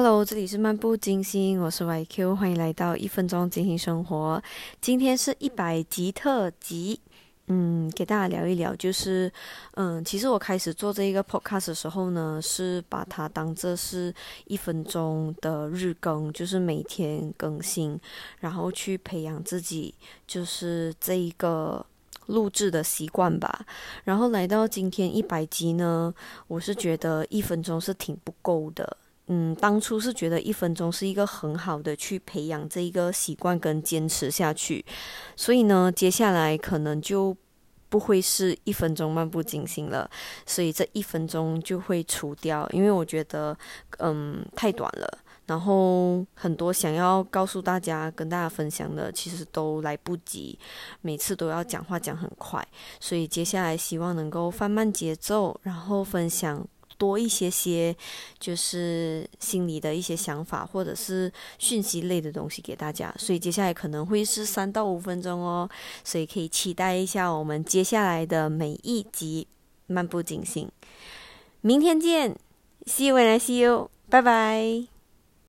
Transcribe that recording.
Hello，这里是漫步金星，我是 YQ，欢迎来到一分钟精心生活。今天是一百集特辑，嗯，给大家聊一聊，就是嗯，其实我开始做这一个 podcast 的时候呢，是把它当这是一分钟的日更，就是每天更新，然后去培养自己，就是这一个录制的习惯吧。然后来到今天一百集呢，我是觉得一分钟是挺不够的。嗯，当初是觉得一分钟是一个很好的去培养这一个习惯跟坚持下去，所以呢，接下来可能就不会是一分钟漫不经心了，所以这一分钟就会除掉，因为我觉得嗯太短了，然后很多想要告诉大家跟大家分享的，其实都来不及，每次都要讲话讲很快，所以接下来希望能够放慢节奏，然后分享。多一些些，就是心里的一些想法，或者是讯息类的东西给大家。所以接下来可能会是三到五分钟哦，所以可以期待一下我们接下来的每一集漫不经心。明天见，See you when I see you，拜拜。